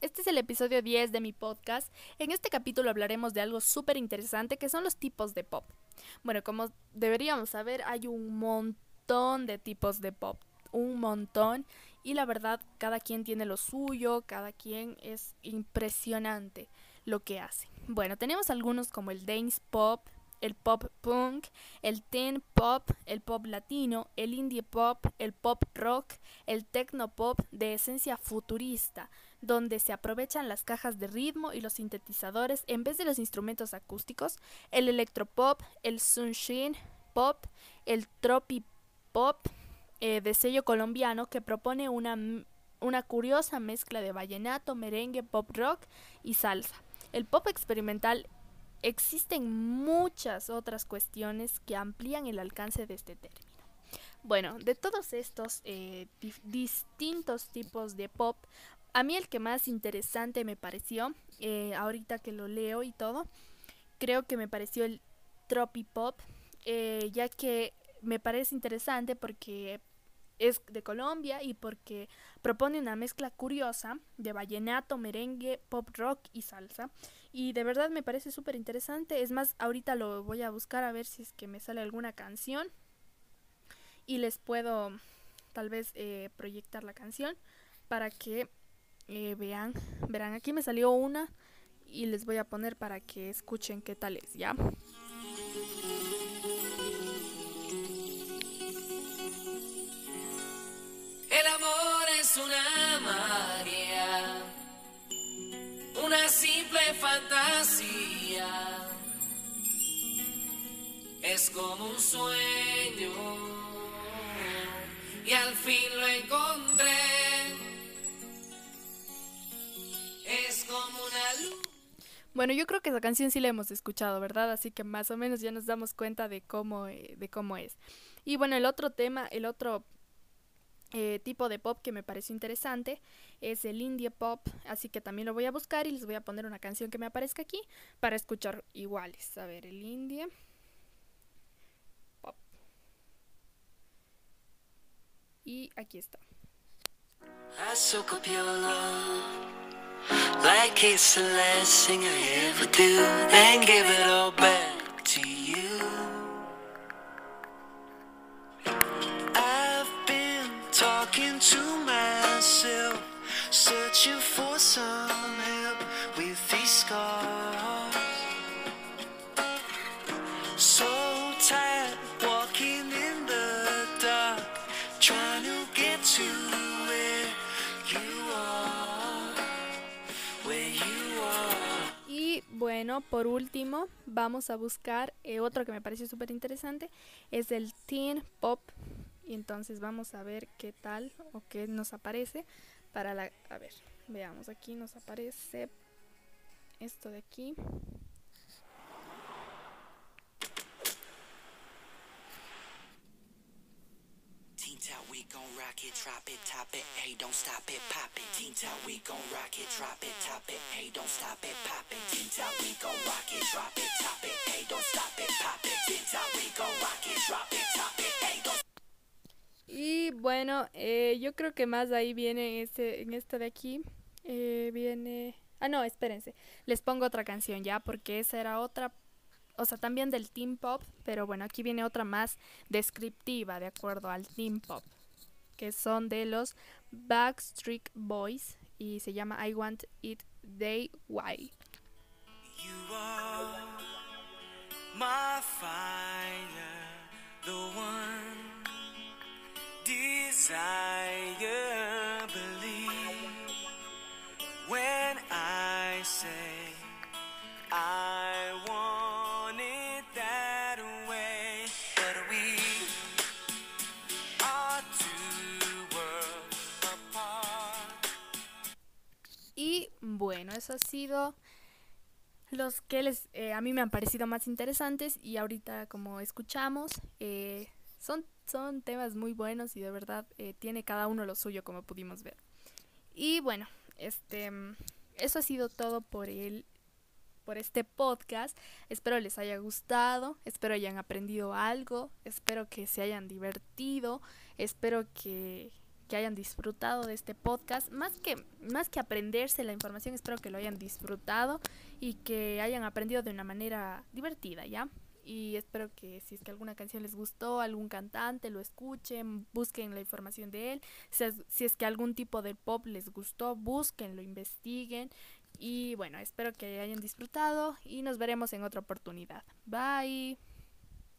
este es el episodio 10 de mi podcast. En este capítulo hablaremos de algo súper interesante que son los tipos de pop. Bueno, como deberíamos saber, hay un montón de tipos de pop, un montón, y la verdad, cada quien tiene lo suyo, cada quien es impresionante lo que hace. Bueno, tenemos algunos como el dance pop, el pop punk, el teen pop, el pop latino, el indie pop, el pop rock, el techno pop de esencia futurista, donde se aprovechan las cajas de ritmo y los sintetizadores en vez de los instrumentos acústicos, el electropop, el sunshine pop, el tropi pop eh, de sello colombiano que propone una, una curiosa mezcla de vallenato, merengue, pop rock y salsa. El pop experimental existen muchas otras cuestiones que amplían el alcance de este término. Bueno, de todos estos eh, distintos tipos de pop, a mí el que más interesante me pareció, eh, ahorita que lo leo y todo, creo que me pareció el tropipop, eh, ya que me parece interesante porque es de Colombia y porque propone una mezcla curiosa de vallenato, merengue, pop rock y salsa. Y de verdad me parece súper interesante. Es más, ahorita lo voy a buscar a ver si es que me sale alguna canción. Y les puedo tal vez eh, proyectar la canción para que eh, vean. Verán, aquí me salió una y les voy a poner para que escuchen qué tal es, ¿ya? Una magia, una simple fantasía. Es como un sueño y al fin lo encontré. Es como una luz. Bueno, yo creo que esa canción sí la hemos escuchado, ¿verdad? Así que más o menos ya nos damos cuenta de cómo, eh, de cómo es. Y bueno, el otro tema, el otro eh, tipo de pop que me pareció interesante es el indie pop, así que también lo voy a buscar y les voy a poner una canción que me aparezca aquí para escuchar iguales. A ver, el indie pop. Y aquí está. I So tired walking in the dark, trying. Y bueno, por último, vamos a buscar eh, otro que me pareció súper interesante, es el teen pop. Y entonces vamos a ver qué tal o qué nos aparece para la... A ver, veamos, aquí nos aparece esto de aquí. Bueno, eh, yo creo que más ahí viene este, en esto de aquí. eh, viene... Ah, no, espérense. Les pongo otra canción ya, porque esa era otra... O sea, también del teen pop, pero bueno, aquí viene otra más descriptiva, de acuerdo al teen pop, que son de los Backstreet Boys y se llama I Want It Day Why. You are my fire, the one desire. Believe when I say I want it that way. But we are two worlds apart. Y bueno, eso ha sido los que les, eh, a mí me han parecido más interesantes y ahorita como escuchamos eh, son, son temas muy buenos y de verdad eh, tiene cada uno lo suyo como pudimos ver. Y bueno, este, mm, eso ha sido todo por el por este podcast. Espero les haya gustado, espero hayan aprendido algo, espero que se hayan divertido, espero que, que hayan disfrutado de este podcast. Más que, más que aprenderse la información, espero que lo hayan disfrutado y que hayan aprendido de una manera divertida, ¿ya? Y espero que si es que alguna canción les gustó, algún cantante, lo escuchen, busquen la información de él. Si es, si es que algún tipo de pop les gustó, busquen, lo investiguen. Y bueno, espero que hayan disfrutado y nos veremos en otra oportunidad. Bye.